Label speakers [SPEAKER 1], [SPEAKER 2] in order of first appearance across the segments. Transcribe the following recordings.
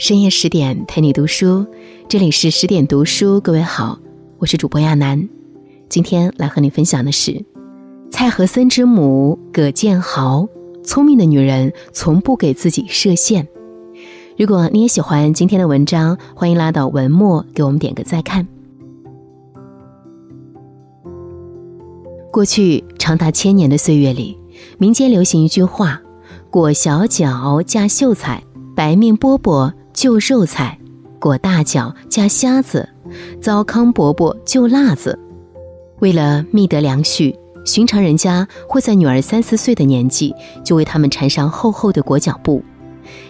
[SPEAKER 1] 深夜十点陪你读书，这里是十点读书。各位好，我是主播亚楠，今天来和你分享的是蔡和森之母葛建豪。聪明的女人从不给自己设限。如果你也喜欢今天的文章，欢迎拉到文末给我们点个再看。过去长达千年的岁月里，民间流行一句话：“裹小脚加秀才，白面饽饽就肉菜；裹大脚加虾子，糟糠伯伯就辣子。”为了觅得良婿，寻常人家会在女儿三四岁的年纪就为他们缠上厚厚的裹脚布。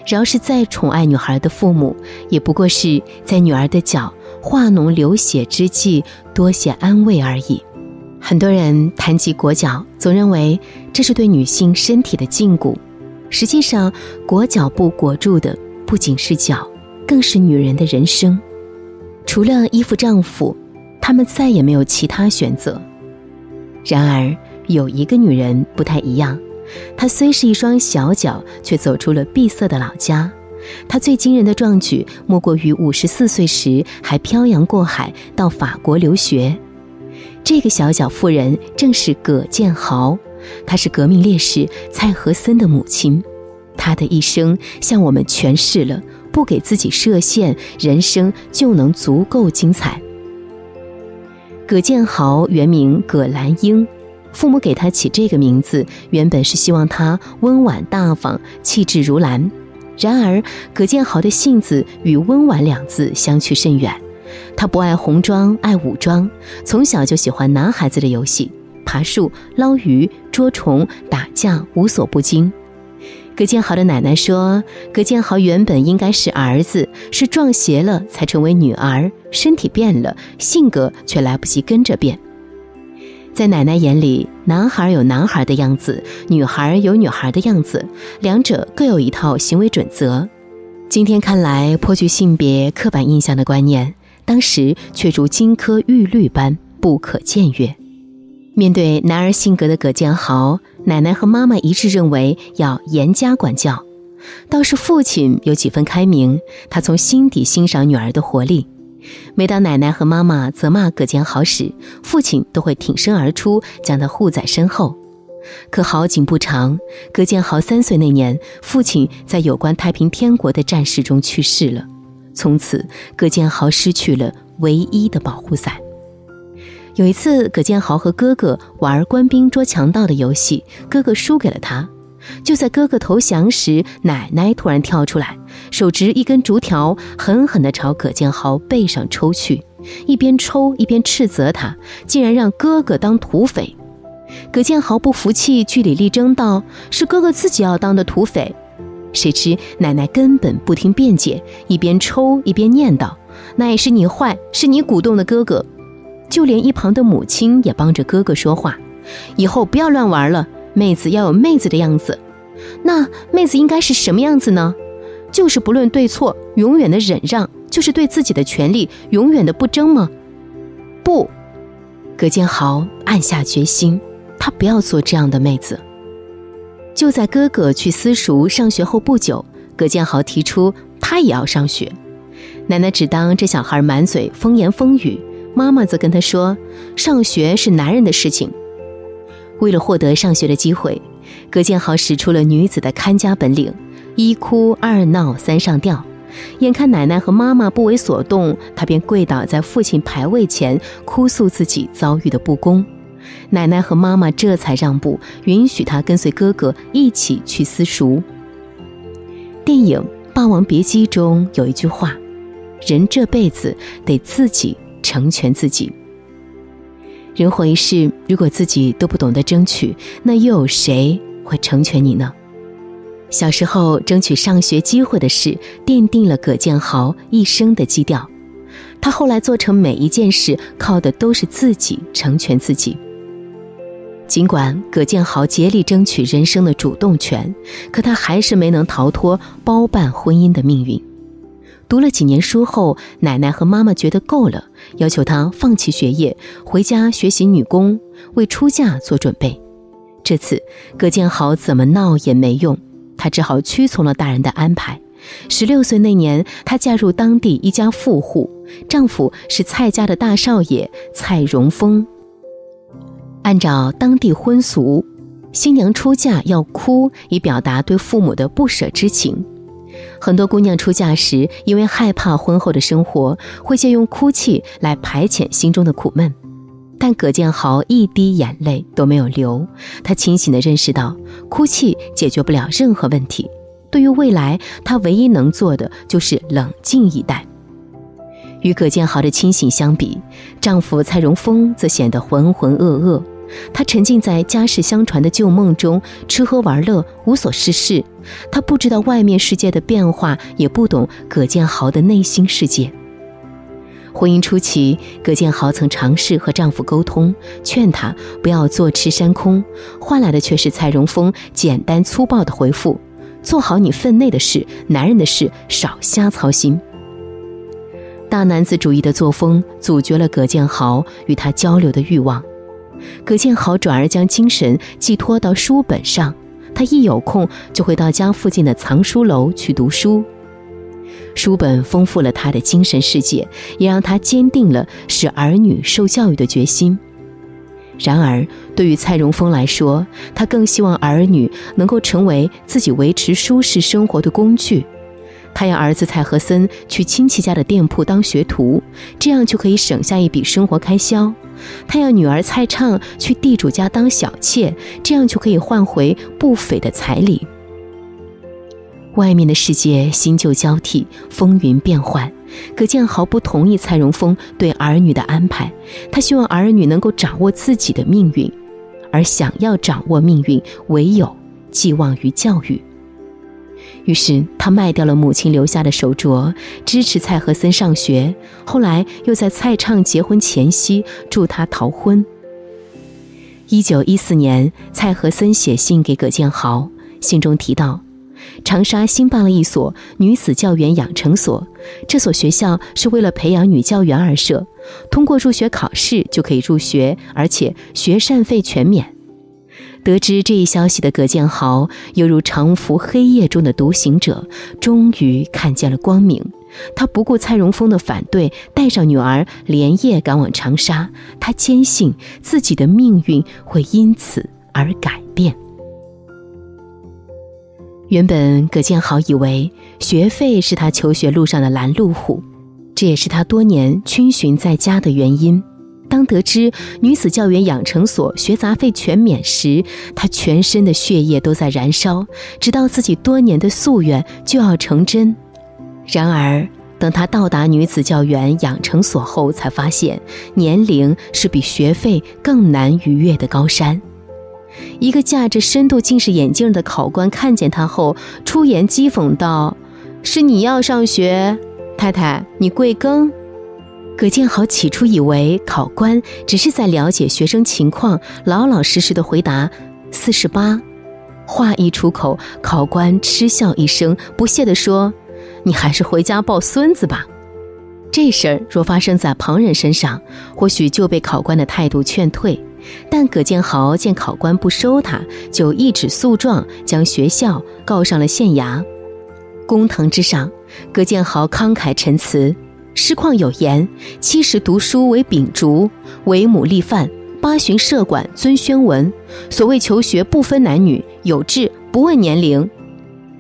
[SPEAKER 1] 饶是再宠爱女孩的父母，也不过是在女儿的脚化脓流血之际多些安慰而已。很多人谈及裹脚，总认为这是对女性身体的禁锢。实际上，裹脚布裹住的不仅是脚，更是女人的人生。除了依附丈夫，她们再也没有其他选择。然而，有一个女人不太一样。她虽是一双小脚，却走出了闭塞的老家。她最惊人的壮举，莫过于五十四岁时还漂洋过海到法国留学。这个小脚妇人正是葛建豪，她是革命烈士蔡和森的母亲。他的一生向我们诠释了：不给自己设限，人生就能足够精彩。葛建豪原名葛兰英。父母给他起这个名字，原本是希望他温婉大方、气质如兰。然而，葛建豪的性子与温婉两字相去甚远。他不爱红装，爱武装，从小就喜欢男孩子的游戏，爬树、捞鱼、捉虫、打架，无所不精。葛建豪的奶奶说：“葛建豪原本应该是儿子，是撞邪了才成为女儿，身体变了，性格却来不及跟着变。”在奶奶眼里，男孩有男孩的样子，女孩有女孩的样子，两者各有一套行为准则。今天看来颇具性别刻板印象的观念，当时却如金科玉律般不可僭越。面对男儿性格的葛建豪，奶奶和妈妈一致认为要严加管教，倒是父亲有几分开明，他从心底欣赏女儿的活力。每当奶奶和妈妈责骂葛建豪时，父亲都会挺身而出，将他护在身后。可好景不长，葛建豪三岁那年，父亲在有关太平天国的战事中去世了。从此，葛建豪失去了唯一的保护伞。有一次，葛建豪和哥哥玩官兵捉强盗的游戏，哥哥输给了他。就在哥哥投降时，奶奶突然跳出来，手执一根竹条，狠狠地朝葛建豪背上抽去，一边抽一边斥责他，竟然让哥哥当土匪。葛建豪不服气，据理力争道：“是哥哥自己要当的土匪。”谁知奶奶根本不听辩解，一边抽一边念叨：“那也是你坏，是你鼓动的哥哥。”就连一旁的母亲也帮着哥哥说话：“以后不要乱玩了。”妹子要有妹子的样子，那妹子应该是什么样子呢？就是不论对错，永远的忍让，就是对自己的权利永远的不争吗？不，葛建豪暗下决心，他不要做这样的妹子。就在哥哥去私塾上学后不久，葛建豪提出他也要上学。奶奶只当这小孩满嘴风言风语，妈妈则跟他说：“上学是男人的事情。”为了获得上学的机会，葛建豪使出了女子的看家本领，一哭二闹三上吊。眼看奶奶和妈妈不为所动，他便跪倒在父亲牌位前，哭诉自己遭遇的不公。奶奶和妈妈这才让步，允许他跟随哥哥一起去私塾。电影《霸王别姬》中有一句话：“人这辈子得自己成全自己。”人活一世，如果自己都不懂得争取，那又有谁会成全你呢？小时候争取上学机会的事，奠定了葛建豪一生的基调。他后来做成每一件事，靠的都是自己成全自己。尽管葛建豪竭力争取人生的主动权，可他还是没能逃脱包办婚姻的命运。读了几年书后，奶奶和妈妈觉得够了，要求他放弃学业，回家学习女工，为出嫁做准备。这次葛建豪怎么闹也没用，他只好屈从了大人的安排，十六岁那年，她嫁入当地一家富户，丈夫是蔡家的大少爷蔡荣峰。按照当地婚俗，新娘出嫁要哭，以表达对父母的不舍之情。很多姑娘出嫁时，因为害怕婚后的生活，会借用哭泣来排遣心中的苦闷。但葛建豪一滴眼泪都没有流，他清醒地认识到，哭泣解决不了任何问题。对于未来，他唯一能做的就是冷静以待。与葛建豪的清醒相比，丈夫蔡荣峰则显得浑浑噩噩。他沉浸在家世相传的旧梦中，吃喝玩乐，无所事事。他不知道外面世界的变化，也不懂葛建豪的内心世界。婚姻初期，葛建豪曾尝试和丈夫沟通，劝他不要坐吃山空，换来的却是蔡荣峰简单粗暴的回复。做好你分内的事，男人的事少瞎操心。大男子主义的作风阻绝了葛建豪与他交流的欲望，葛建豪转而将精神寄托到书本上。他一有空就会到家附近的藏书楼去读书，书本丰富了他的精神世界，也让他坚定了使儿女受教育的决心。然而，对于蔡荣峰来说，他更希望儿女能够成为自己维持舒适生活的工具。他要儿子蔡和森去亲戚家的店铺当学徒，这样就可以省下一笔生活开销。他要女儿蔡畅去地主家当小妾，这样就可以换回不菲的彩礼。外面的世界新旧交替，风云变幻。葛建豪不同意蔡荣峰对儿女的安排，他希望儿女能够掌握自己的命运，而想要掌握命运，唯有寄望于教育。于是他卖掉了母亲留下的手镯，支持蔡和森上学。后来又在蔡畅结婚前夕助他逃婚。一九一四年，蔡和森写信给葛建豪，信中提到。长沙新办了一所女子教员养成所，这所学校是为了培养女教员而设，通过入学考试就可以入学，而且学膳费全免。得知这一消息的葛建豪，犹如长伏黑夜中的独行者，终于看见了光明。他不顾蔡荣峰的反对，带上女儿连夜赶往长沙。他坚信自己的命运会因此而改变。原本葛建豪以为学费是他求学路上的拦路虎，这也是他多年逡巡在家的原因。当得知女子教员养成所学杂费全免时，他全身的血液都在燃烧，直到自己多年的夙愿就要成真。然而，等他到达女子教员养成所后，才发现年龄是比学费更难逾越的高山。一个架着深度近视眼镜的考官看见他后，出言讥讽道：“是你要上学，太太，你贵庚？”葛建豪起初以为考官只是在了解学生情况，老老实实的回答：“四十八。”话一出口，考官嗤笑一声，不屑地说：“你还是回家抱孙子吧。”这事儿若发生在旁人身上，或许就被考官的态度劝退。但葛建豪见考官不收他，就一纸诉状将学校告上了县衙。公堂之上，葛建豪慷慨陈词：诗况有言：“七十读书为秉烛，为母立范；八旬设馆尊宣文。所谓求学不分男女，有志不问年龄。”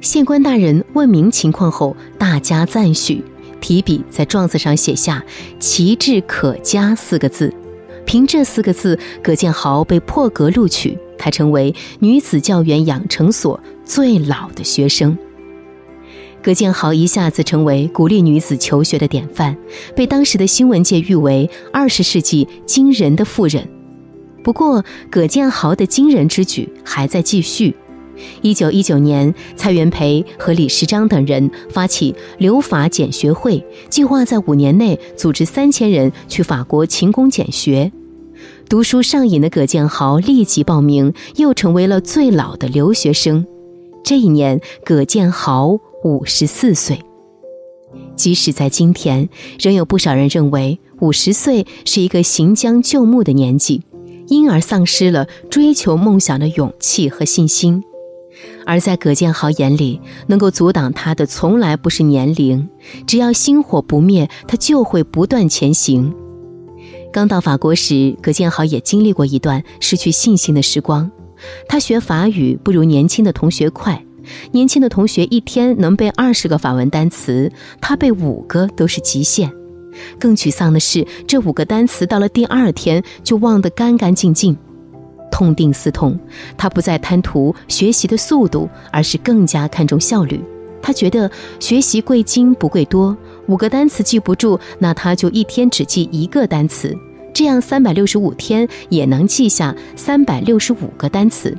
[SPEAKER 1] 县官大人问明情况后，大加赞许，提笔在状子上写下“奇志可嘉”四个字。凭这四个字，葛建豪被破格录取，他成为女子教员养成所最老的学生。葛建豪一下子成为鼓励女子求学的典范，被当时的新闻界誉为二十世纪惊人的妇人。不过，葛建豪的惊人之举还在继续。一九一九年，蔡元培和李时章等人发起留法检学会，计划在五年内组织三千人去法国勤工俭学。读书上瘾的葛建豪立即报名，又成为了最老的留学生。这一年，葛建豪五十四岁。即使在今天，仍有不少人认为五十岁是一个行将就木的年纪，因而丧失了追求梦想的勇气和信心。而在葛建豪眼里，能够阻挡他的从来不是年龄，只要心火不灭，他就会不断前行。刚到法国时，葛建豪也经历过一段失去信心的时光。他学法语不如年轻的同学快，年轻的同学一天能背二十个法文单词，他背五个都是极限。更沮丧的是，这五个单词到了第二天就忘得干干净净。痛定思痛，他不再贪图学习的速度，而是更加看重效率。他觉得学习贵精不贵多，五个单词记不住，那他就一天只记一个单词，这样三百六十五天也能记下三百六十五个单词。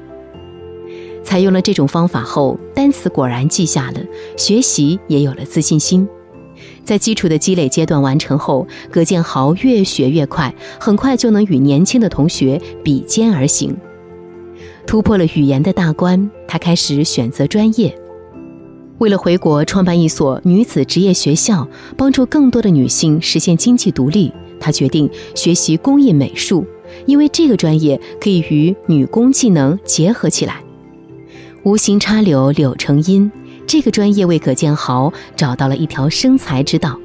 [SPEAKER 1] 采用了这种方法后，单词果然记下了，学习也有了自信心。在基础的积累阶段完成后，葛建豪越学越快，很快就能与年轻的同学比肩而行。突破了语言的大关，他开始选择专业。为了回国创办一所女子职业学校，帮助更多的女性实现经济独立，他决定学习工艺美术，因为这个专业可以与女工技能结合起来。无心插柳柳成荫。这个专业为葛建豪找到了一条生财之道。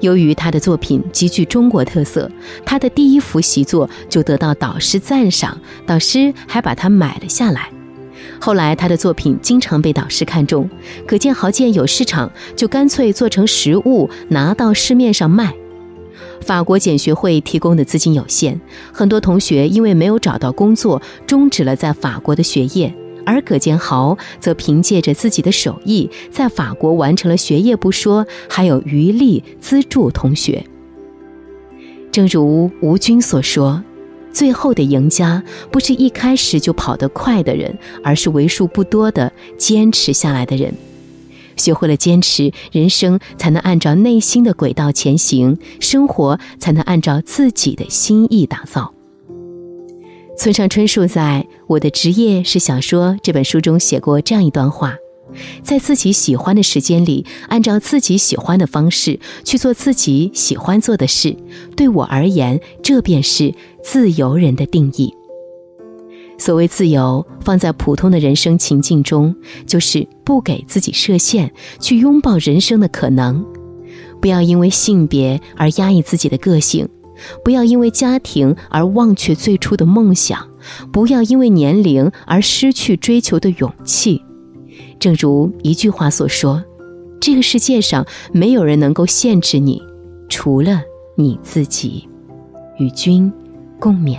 [SPEAKER 1] 由于他的作品极具中国特色，他的第一幅习作就得到导师赞赏，导师还把它买了下来。后来，他的作品经常被导师看中。葛建豪见有市场，就干脆做成实物拿到市面上卖。法国简学会提供的资金有限，很多同学因为没有找到工作，终止了在法国的学业。而葛建豪则凭借着自己的手艺，在法国完成了学业不说，还有余力资助同学。正如吴军所说：“最后的赢家不是一开始就跑得快的人，而是为数不多的坚持下来的人。学会了坚持，人生才能按照内心的轨道前行，生活才能按照自己的心意打造。”村上春树在《我的职业是小说》这本书中写过这样一段话：在自己喜欢的时间里，按照自己喜欢的方式去做自己喜欢做的事，对我而言，这便是自由人的定义。所谓自由，放在普通的人生情境中，就是不给自己设限，去拥抱人生的可能，不要因为性别而压抑自己的个性。不要因为家庭而忘却最初的梦想，不要因为年龄而失去追求的勇气。正如一句话所说：“这个世界上没有人能够限制你，除了你自己。”与君共勉。